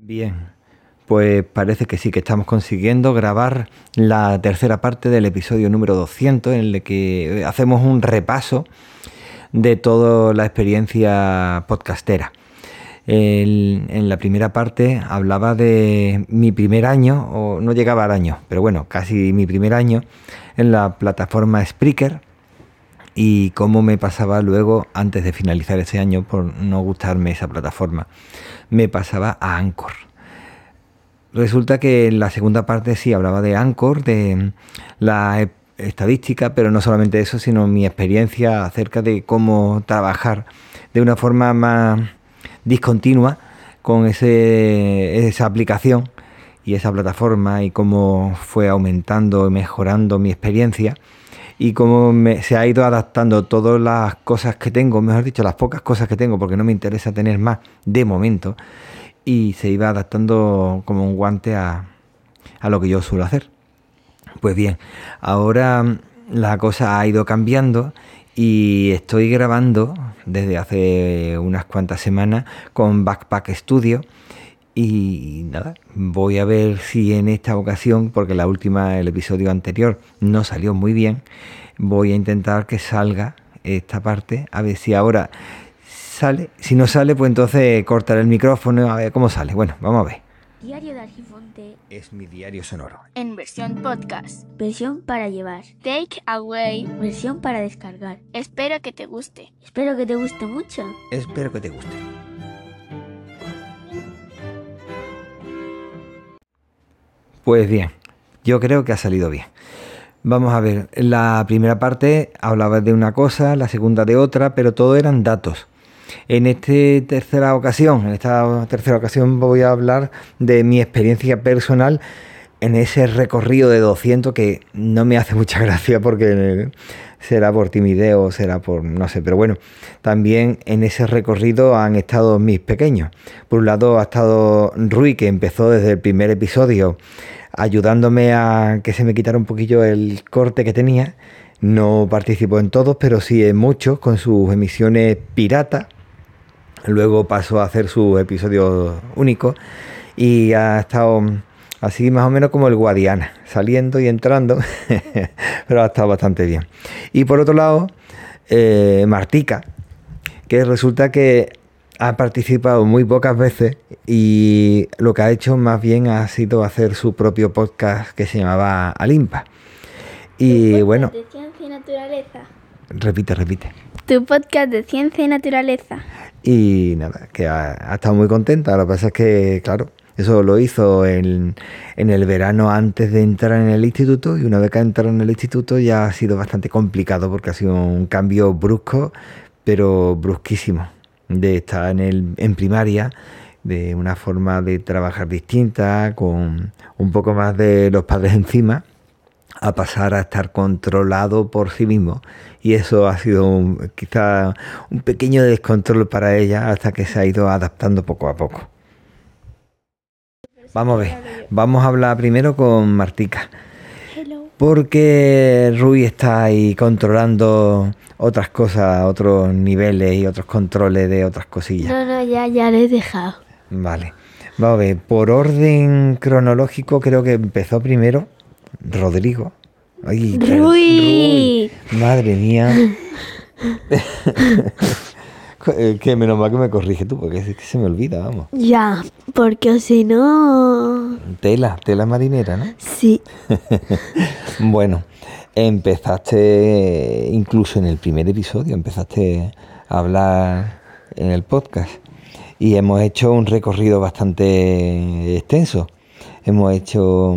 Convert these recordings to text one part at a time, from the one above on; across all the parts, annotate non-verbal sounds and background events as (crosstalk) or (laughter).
Bien, pues parece que sí, que estamos consiguiendo grabar la tercera parte del episodio número 200 en el que hacemos un repaso de toda la experiencia podcastera. En la primera parte hablaba de mi primer año, o no llegaba al año, pero bueno, casi mi primer año en la plataforma Spreaker y cómo me pasaba luego, antes de finalizar ese año, por no gustarme esa plataforma, me pasaba a Anchor. Resulta que en la segunda parte sí hablaba de Anchor, de la e- estadística, pero no solamente eso, sino mi experiencia acerca de cómo trabajar de una forma más discontinua con ese, esa aplicación y esa plataforma y cómo fue aumentando y mejorando mi experiencia y cómo me- se ha ido adaptando todas las cosas que tengo, mejor dicho, las pocas cosas que tengo, porque no me interesa tener más de momento, y se iba adaptando como un guante a, a lo que yo suelo hacer. Pues bien, ahora la cosa ha ido cambiando y estoy grabando desde hace unas cuantas semanas con Backpack Studio y nada, voy a ver si en esta ocasión, porque la última, el episodio anterior no salió muy bien, voy a intentar que salga esta parte, a ver si ahora sale. Si no sale, pues entonces cortaré el micrófono, a ver cómo sale. Bueno, vamos a ver. Diario de Argifonte Es mi diario sonoro. en versión podcast. Versión para llevar. Take away. Versión para descargar. Espero que te guste. Espero que te guste mucho. Espero que te guste. Pues bien, yo creo que ha salido bien. Vamos a ver, la primera parte hablaba de una cosa, la segunda de otra, pero todo eran datos. En esta tercera ocasión, en esta tercera ocasión voy a hablar de mi experiencia personal en ese recorrido de 200 que no me hace mucha (laughs) gracia porque será por timidez o será por no sé, pero bueno, también en ese recorrido han estado mis pequeños. Por un lado ha estado Rui que empezó desde el primer episodio ayudándome a que se me quitara un poquillo el corte que tenía. No participó en todos, pero sí en muchos con sus emisiones pirata. Luego pasó a hacer sus episodios únicos y ha estado así más o menos como el Guadiana, saliendo y entrando, (laughs) pero ha estado bastante bien. Y por otro lado, eh, Martica, que resulta que ha participado muy pocas veces y lo que ha hecho más bien ha sido hacer su propio podcast que se llamaba Alimpa. Y bueno, De ciencia y naturaleza. repite, repite. Tu podcast de ciencia y naturaleza. Y nada, que ha, ha estado muy contenta. Lo que pasa es que, claro, eso lo hizo en, el verano antes de entrar en el instituto y una vez que ha en el instituto ya ha sido bastante complicado porque ha sido un cambio brusco, pero brusquísimo, de estar en, el, en primaria, de una forma de trabajar distinta, con un poco más de los padres encima a pasar a estar controlado por sí mismo y eso ha sido un- quizá un pequeño descontrol para ella hasta que se ha ido adaptando poco a poco. Vamos a ver, vamos a hablar primero con Martica, porque Rui está ahí controlando otras cosas, otros niveles y otros controles de otras cosillas. No, no, ya, ya le he dejado. Vale. Vamos a ver, por orden cronológico creo que empezó primero Rodrigo. Ay, Rui. Rui. Madre mía. (laughs) Eh, que menos mal que me corrige tú, porque es que se me olvida, vamos. Ya, porque si no... Tela, tela marinera, ¿no? Sí. (laughs) Bueno, empezaste, incluso en el primer episodio, empezaste a hablar en el podcast y hemos hecho un recorrido bastante extenso. Hemos hecho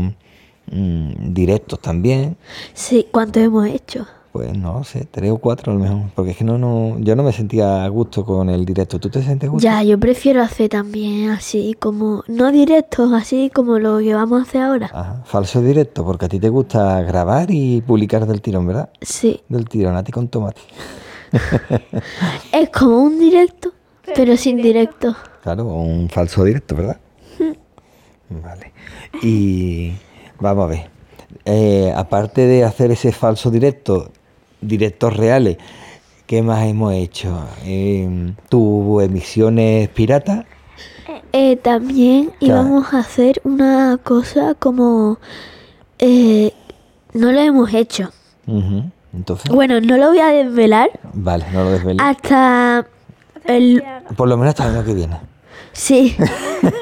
mm, directos también, Sí, ¿cuánto hemos hecho? Pues no sé, tres o cuatro a lo mejor, porque es que no, no, yo no me sentía a gusto con el directo. ¿Tú te sientes a gusto? Ya, yo prefiero hacer también así como... No directos, así como lo que vamos a hacer ahora. Ajá, falso directo, porque a ti te gusta grabar y publicar del tirón, ¿verdad? Sí. Del tirón, a ti con tomate. (laughs) Es como un directo, pero sin directo. Claro, un falso directo, ¿verdad? (laughs) Vale. Y vamos a ver. Eh, aparte de hacer ese falso directo, directos reales, ¿qué más hemos hecho? Eh, ¿Tu emisiones piratas? Eh, Eh, también Claro. íbamos a hacer una cosa como... eh, no lo hemos hecho. Entonces, Bueno, no lo voy a desvelar vale, no lo desveles. hasta el... Por lo menos hasta el año que viene. Sí.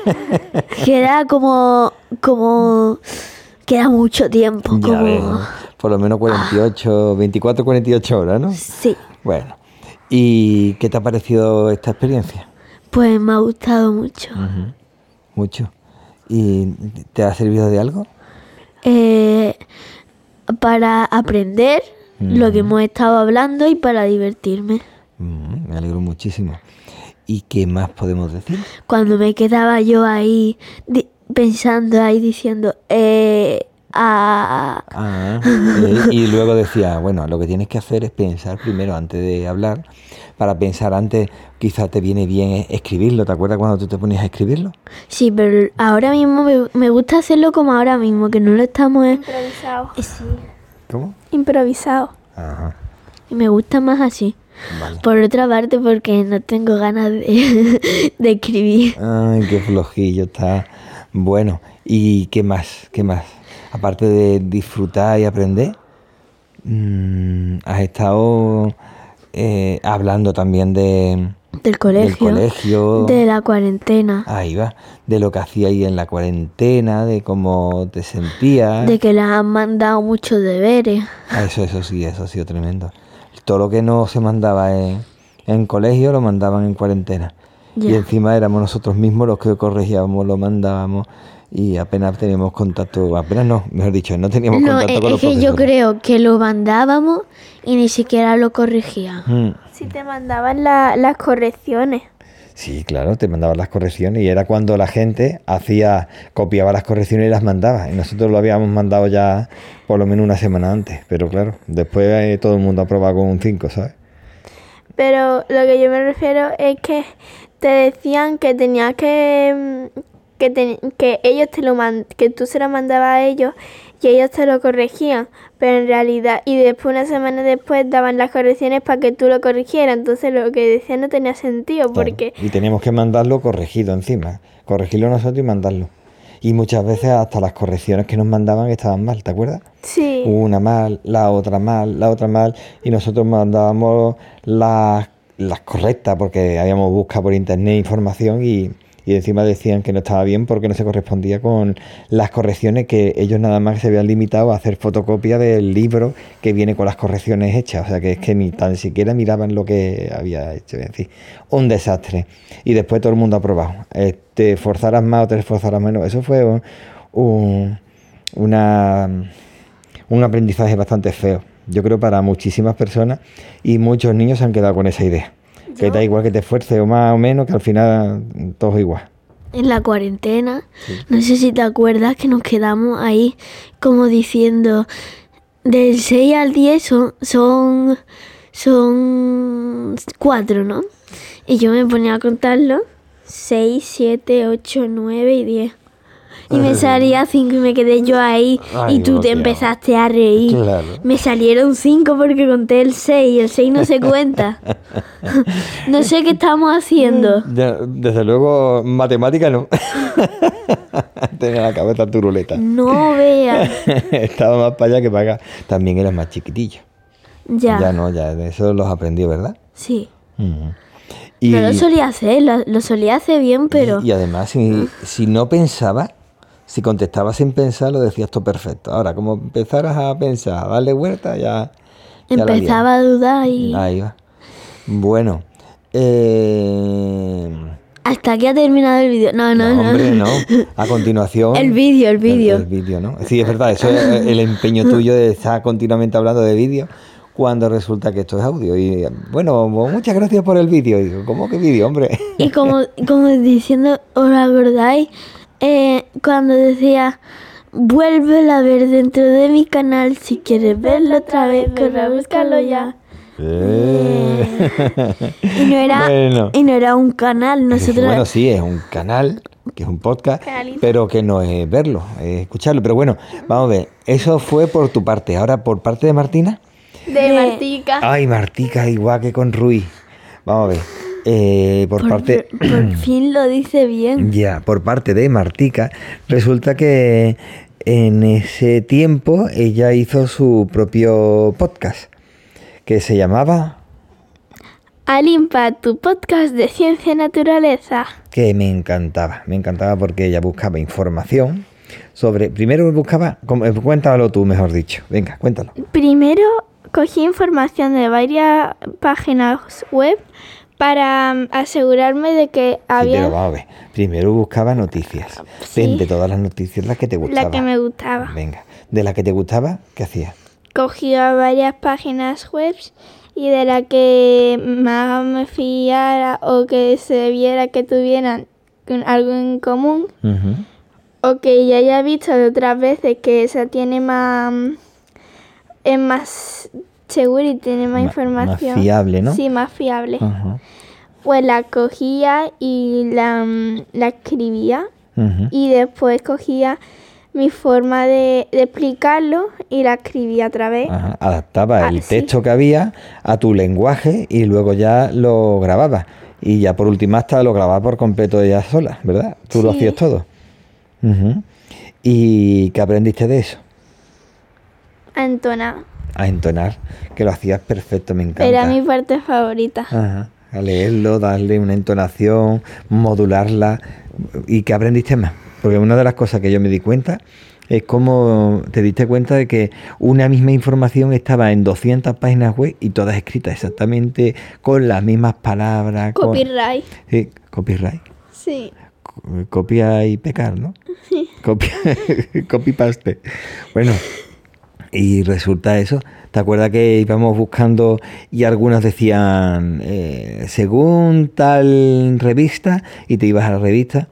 (laughs) Queda como... como... Queda mucho tiempo. Ya Como... Por lo menos 48, 24, 48 horas, ¿no? Sí. Bueno. ¿Y qué te ha parecido esta experiencia? Pues me ha gustado mucho. Mucho. ¿Y te ha servido de algo? Eh, para aprender lo que hemos estado hablando y para divertirme. Mm, me alegro muchísimo. ¿Y qué más podemos decir? Cuando me quedaba yo ahí pensando ahí diciendo, eh, ah, Ah, eh, y luego decía, bueno, lo que tienes que hacer es pensar primero antes de hablar. Para pensar antes, quizás te viene bien escribirlo. ¿Te acuerdas cuando tú te ponías a escribirlo? sí, pero ahora mismo me, me gusta hacerlo como ahora mismo, que no lo estamos... Improvisado. Eh, Sí. ¿Cómo? Improvisado. Ajá. Y me gusta más así. Vale. Por otra parte, porque no tengo ganas de, (laughs) de escribir. Ay, qué flojillo está. Bueno, ¿y qué más? ¿Qué más? Aparte de disfrutar y aprender, mm, has estado eh, hablando también de, Del colegio. colegio. De la cuarentena. ahí va, de lo que hacía ahí en la cuarentena, de cómo te sentías. De que les han mandado muchos deberes. Ah, eso, eso sí, eso ha sido tremendo. Todo lo que no se mandaba en, en colegio lo mandaban en cuarentena. Y encima éramos nosotros mismos los que corregíamos, lo mandábamos y apenas teníamos contacto, apenas no, mejor dicho, no teníamos No, contacto es, con es los que yo creo que lo mandábamos y ni siquiera lo corregían. Mm, Si te mandaban la- las correcciones. Sí, claro, te mandaban las correcciones y era cuando la gente hacía, copiaba las correcciones y las mandaba. Y nosotros lo habíamos mandado ya por lo menos una semana antes, pero claro, después eh, todo el mundo aprobaba con un 5, ¿sabes? Pero lo que yo me refiero es que te decían que tenías que mm, que, te- que ellos te lo man- que tú se lo mandabas a ellos y ellos te lo corregían, pero en realidad y después una semana después daban las correcciones para que tú lo corrigieras, entonces lo que decían no tenía sentido Claro, porque Y teníamos que mandarlo corregido encima, corregirlo nosotros y mandarlo. Y muchas veces hasta las correcciones que nos mandaban estaban mal, ¿te acuerdas? sí, Una mal, la otra mal, la otra mal, y nosotros mandábamos las, las correctas porque habíamos buscado por internet información y, y encima decían que no estaba bien porque no se correspondía con las correcciones que ellos nada más se habían limitado a hacer fotocopia del libro que viene con las correcciones hechas, o sea que es que ni tan siquiera miraban lo que había hecho, es un desastre. Y después todo el mundo aprobado. Eh, te esforzaras más o te esforzaras menos, eso fue un- un- una un aprendizaje bastante feo. Yo creo para muchísimas personas y muchos niños se han quedado con esa idea. Que da igual que te esfuerces o más o menos, que al final todo es igual. En la cuarentena, no sé si te acuerdas que nos quedamos ahí como diciendo, del 6 al 10 son, son, son 4, ¿no? Y yo me ponía a contarlo, 6, 7, 8, 9 y 10. Y me salía 5 y me quedé yo ahí Ay, y tú te empezaste a reír. Claro. Me salieron 5 porque conté el 6 y el 6 no se (laughs) cuenta. (laughs) no sé qué estamos haciendo. Ya, desde luego, matemática no. (laughs) Tenía la cabeza turuleta. No veas. Estaba más para allá que para acá. También eras más chiquitillo. Ya. Ya no, ya de eso los aprendí, ¿verdad? Sí. Y, No lo solía hacer, lo, lo solía hacer bien, pero... y además, si, si no pensabas, si contestabas sin pensar, lo decías todo perfecto. Ahora, como empezaras a pensar, a darle vuelta, ya. empezaba a dudar y... Ahí va. Bueno. Eh... Hasta aquí ha terminado el vídeo. No, no, No, no. hombre, no. A continuación. (laughs) El vídeo, el vídeo. El, el vídeo, ¿no? Sí, es verdad, eso es (laughs) el empeño tuyo de estar continuamente hablando de vídeo cuando resulta que esto es audio. Y bueno, muchas gracias por el vídeo. Digo, ¿cómo que vídeo, hombre? Y como, como diciendo, ¿os acordáis? Eh, cuando decía, vuelve a ver dentro de mi canal. Si quieres verlo otra vez, corre a buscarlo ya. Eh. (laughs) Y no era, Bueno. y no era un canal, nosotros... Bueno, sí, es un canal, que es un podcast, Canalito. pero que no es verlo, es escucharlo. Pero bueno, vamos a ver, eso fue por tu parte. Ahora, por parte de Martina. de de- Martica. Ay, Martica, igual que con Ruiz. Vamos a ver. Eh, por, parte... por (clears throat) fin lo dice bien. Ya, por parte de Martica, resulta que en ese tiempo ella hizo su propio podcast que se llamaba Alimpa, tu podcast de ciencia y naturaleza. que me encantaba, me encantaba porque ella buscaba información sobre, primero buscaba, eh, cuéntalo tú mejor dicho, venga, cuéntalo. Primero cogí información de varias páginas web para mm, asegurarme de que Sí, pero había vamos a ver, primero buscaba noticias, Sí. Ven de todas las noticias las que te gustaban. la que me gustaba. Venga, de la que te gustaba, ¿qué hacías? Cogía varias páginas web y de la que más me fiara o que se viera que tuvieran algo en común o que ya haya visto de otras veces que esa tiene más es más segura y tiene más Ma- más información fiable, ¿no? sí más fiable Ajá. pues la cogía y la, mm, la escribía y después cogía mi forma de, de explicarlo y la escribía otra vez Ajá, Adaptaba Ah, el sí. texto que había a tu lenguaje y luego ya lo grababa. Y ya por última hasta lo grababa por completo ella sola, ¿verdad? Tú lo hacías todo. ¿Y qué aprendiste de eso? a entonar A entonar, que lo hacías perfecto, me encanta. era mi parte favorita Ajá. A leerlo, darle una entonación, modularla. ¿Y qué aprendiste más? Porque una de las cosas que yo me di cuenta es cómo te diste cuenta de que una misma información estaba en 200 páginas web y todas escritas exactamente con las mismas palabras. con- copyright Sí, copyright. sí Co- Copia y pecar, ¿no? Copia, (laughs) copy paste. Bueno, y resulta eso. ¿Te acuerdas que íbamos buscando y algunos decían eh, según tal revista y te ibas a la revista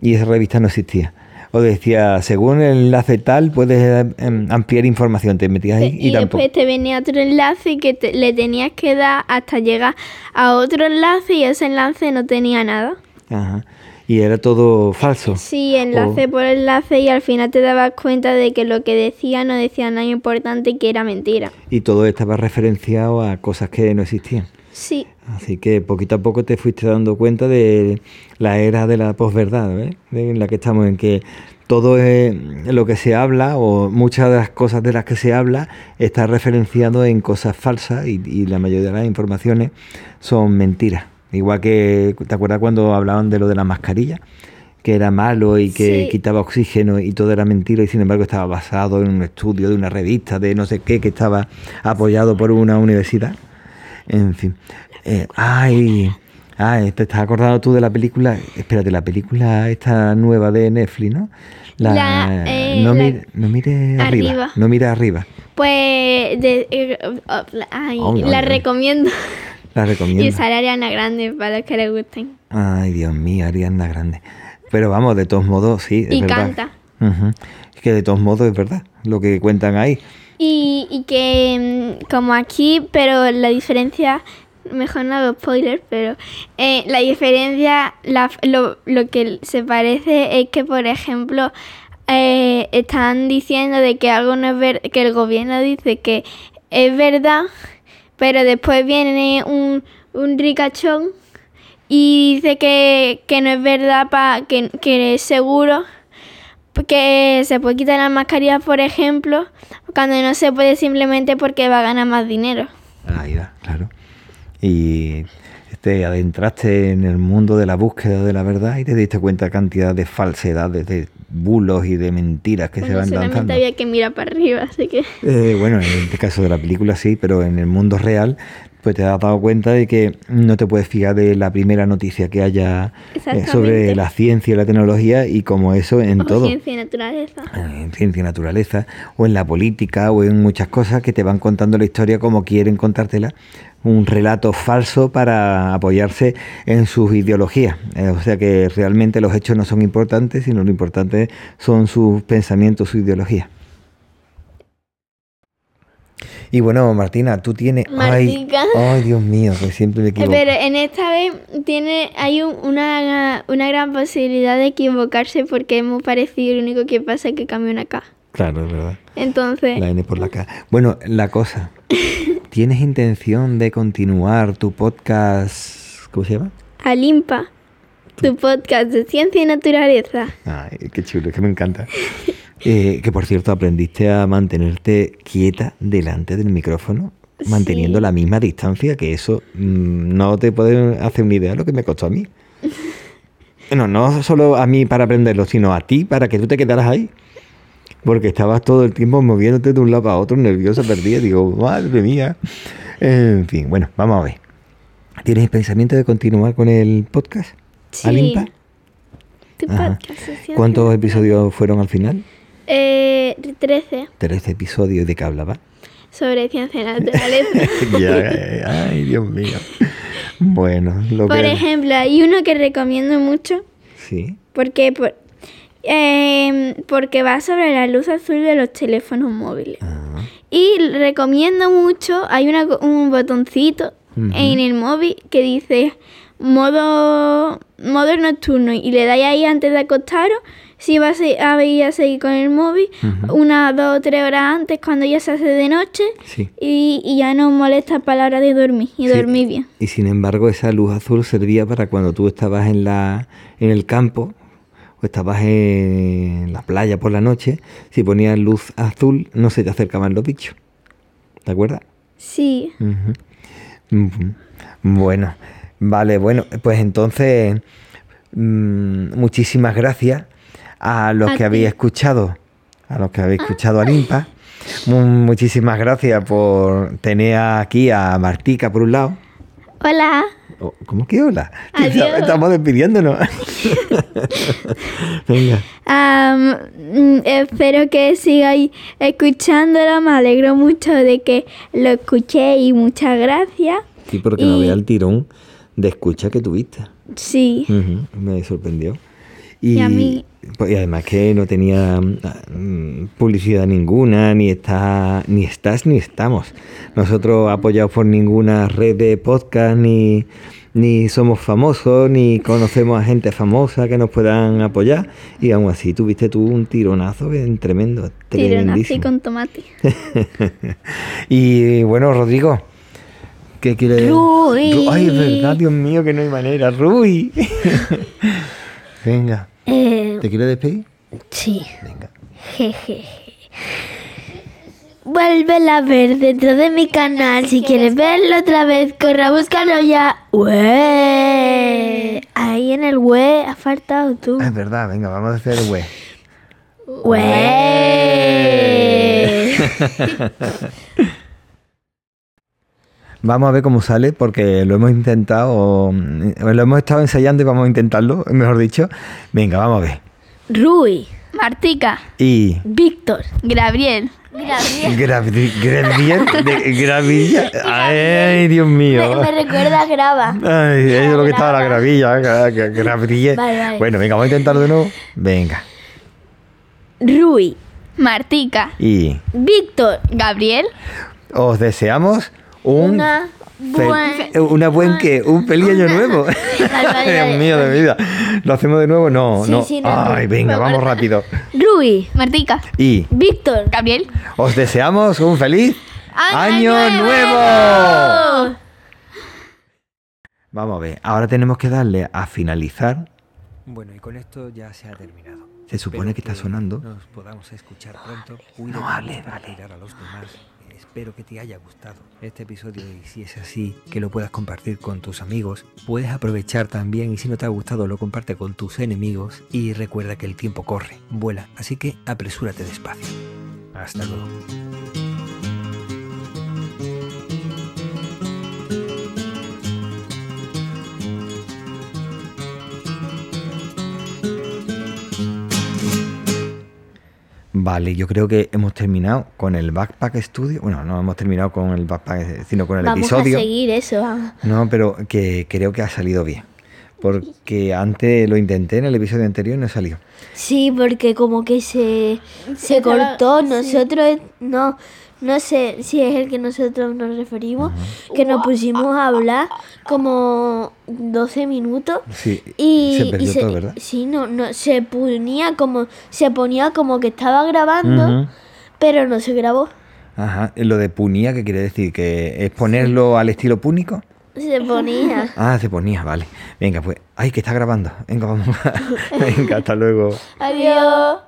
y esa revista no existía? O decía según el enlace tal puedes em, ampliar información, te metías ahí y, y tampoco. después te venía otro enlace que te- le tenías que dar hasta llegar a otro enlace y ese enlace no tenía nada. Ajá. Y era todo falso. Sí, enlace por enlace y al final te dabas cuenta de que lo que decía no decía nada importante y que era mentira. Y todo estaba referenciado a cosas que no existían. Sí, Así que poquito a poco te fuiste dando cuenta de la era de la posverdad. De- en la que estamos, en que todo es lo que se habla o muchas de las cosas de las que se habla está referenciado en cosas falsas y, y la mayoría de las informaciones son mentiras. Igual que, ¿te acuerdas cuando hablaban de lo de la mascarilla? Que era malo y que Sí. quitaba oxígeno y todo era mentira y sin embargo estaba basado en un estudio de una revista de no sé qué que estaba apoyado por una universidad. En fin. Eh, ay, ay, te estás acordando tú de la película. Espérate, la película esta nueva de Netflix, ¿no? La, eh, no, la- mire, no mire arriba. Arriba. No mire arriba. pues de- eh, oh, la- ay, la recomiendo. (laughs) La Y sale Ariana Grande para los que les gusten. Ay, Dios mío, Ariana Grande. Pero vamos, de todos modos, sí. Es Y verdad. canta. Es que de todos modos es verdad lo que cuentan ahí. Y, y que mm, como aquí, pero la diferencia, mejor no hago spoiler, pero eh, la diferencia, la, lo, lo que se parece es que, por ejemplo, eh, están diciendo de que algo no es ver, que el gobierno dice que es verdad, pero después viene un, un ricachón y dice que, que no es verdad, pa, que, que es seguro que se puede quitar las mascarillas, por ejemplo, cuando no se puede simplemente porque va a ganar más dinero. Ahí claro. Y te adentraste en el mundo de la búsqueda de la verdad y te diste cuenta de cantidad de falsedades, de bulos y de mentiras que se van solamente lanzando. había que mirar para arriba, así que... Eh, bueno, en este caso de la película sí, pero en el mundo real, pues te has dado cuenta de que no te puedes fiar de la primera noticia que haya eh, sobre la ciencia y la tecnología y como eso en o todo. ciencia y naturaleza. en ciencia y naturaleza, o en la política, o en muchas cosas que te van contando la historia como quieren contártela, un relato falso para apoyarse en sus ideologías. Eh, o sea que realmente los hechos no son importantes, sino lo importante son sus pensamientos, su ideología. Y bueno, Martina, tú tienes... Ay, Martica. ay, Dios mío, que siempre me (laughs) equivoco. Pero en esta vez tiene hay un- una, una gran posibilidad de equivocarse porque es muy parecido, lo único que pasa es que cambia una K. Claro, es verdad. Entonces, La N por la K. Bueno, la cosa. (laughs) ¿Tienes intención de continuar tu podcast ¿Cómo se llama? Alimpa, tu podcast de ciencia y naturaleza. Ay, qué chulo, es que me encanta. (laughs) Eh, que por cierto, aprendiste a mantenerte quieta delante del micrófono, manteniendo Sí. la misma distancia, que eso mm, no te puedes hacer una idea de lo que me costó a mí. (laughs) No, no solo a mí para aprenderlo, sino a ti para que tú te quedaras ahí. Porque estabas todo el tiempo moviéndote de un lado para otro, nerviosa, perdida. Digo, (laughs) madre mía. En fin, bueno, vamos a ver. ¿Tienes pensamiento de continuar con el podcast? Sí. ¿Alimpa? Tu podcast ¿Cuántos episodios fueron al final? Eh, 13, Tres episodios de qué hablaba. sobre ciencia (laughs) y naturaleza. Ya, ay, Dios mío. Bueno, lo Por que. ejemplo, hay uno que recomiendo mucho Sí. porque, por- em, porque va sobre la luz azul de los teléfonos móviles. Ah, Y recomiendo mucho, hay una un botoncito en el móvil que dice modo, modo nocturno y le dais ahí antes de acostaros. Si vas a, ir a seguir con el móvil, Ujú. una, dos o tres horas antes cuando ya se hace de noche sí. y, y ya no molesta para la hora de dormir y Sí. dormir bien. Y sin embargo, esa luz azul servía para cuando tú estabas en la en el campo o estabas en la playa por la noche, si ponías luz azul no se te acercaban los bichos. ¿Te acuerdas? Sí. Bueno, vale, bueno, pues entonces mm, muchísimas gracias a los A que habéis escuchado, a los que habéis escuchado a Limpa. Mu- Muchísimas gracias por tener aquí a Martica por un lado. hola. Oh, ¿Cómo que hola? Adiós. Estamos despidiéndonos. (laughs) Venga. Mm, espero que sigáis escuchándolo. Me alegro mucho de que lo escuchéis y muchas gracias. Sí, porque no Y- vea el tirón de escucha que tuviste. Sí, me sorprendió. Y, Y a mí- pues, y además que no tenía mm, publicidad ninguna, ni está, ni estás ni estamos. Nosotros apoyados por ninguna red de podcast, ni, ni somos famosos, ni conocemos a gente famosa que nos puedan apoyar. Y aún así tuviste tú un tironazo bien tremendo, tironazo y con tomate. (laughs) y bueno, Rodrigo, ¿qué quiere Rui. Ru- Ay, es verdad, Dios mío, que no hay manera. Rui. (laughs) Venga, Eh, ¿te quieres despedir? sí. Venga. Jejeje. Vuelve a ver dentro de mi canal. Si quieres verlo otra vez, corre a buscarlo ya. Ue. Ahí en el we ha faltado tú. Es verdad, venga, vamos a hacer el güey. Ue. (laughs) Vamos a ver cómo sale, porque lo hemos intentado, mm, lo hemos estado ensayando y vamos a intentarlo, (laughs) mejor dicho. Venga, vamos a ver. Rui. Martica, Y. Víctor. Gabriel, Gravi- Gravier, de- (laughs) Gravilla. Ay, Dios mío. Me, me recuerda a Grava. Ay, eso es lo que estaba la gravilla. gra- gra- Gravilla. Vale, vale. Bueno, venga, vamos a intentarlo de nuevo. Venga. Rui. Martica, Y Víctor. Gabriel, os deseamos un. Una buen... una buen que un feliz año nuevo. (laughs) (laughs) Dios mío de mi vida. ¿Lo hacemos de nuevo? No, Sí, no. sí, no, Ay, no. venga, vamos rápido. Rui. Martica, Y Víctor. Gabriel. os deseamos un feliz ¡Año año nuevo! nuevo. Vamos a ver, ahora tenemos que darle a finalizar. Bueno, y con esto ya se ha terminado. Se supone que está sonando. Nos podamos escuchar pronto. No hable, vale. a los demás. Espero que te haya gustado este episodio y si es así, que lo puedas compartir con tus amigos. Puedes aprovechar también y si no te ha gustado lo comparte con tus enemigos y recuerda que el tiempo corre, vuela, así que apresúrate despacio. Hasta luego. Vale, yo creo que hemos terminado con el Backpack Studio. Bueno, no hemos terminado con el Backpack, sino con el Vamos episodio. a seguir eso. vamos. No, pero que creo que ha salido bien. Porque antes lo intenté en el episodio anterior y no salió. Sí, porque como que se, se cortó. sí. Nosotros, no, no sé si es el que nosotros nos referimos, que nos pusimos a hablar como 12 minutos. Sí, Y, se y todo, ¿verdad? Sí, no, no, se ponía como, se ponía como que estaba grabando, pero no se grabó. Ajá. Lo de punía, ¿qué quiere decir? ¿Que es ponerlo al estilo púnico? Se ponía. (laughs) Ah, se ponía, vale. Venga, pues. Ay, que está grabando. Venga, vamos. (laughs) Venga, hasta luego. Adiós.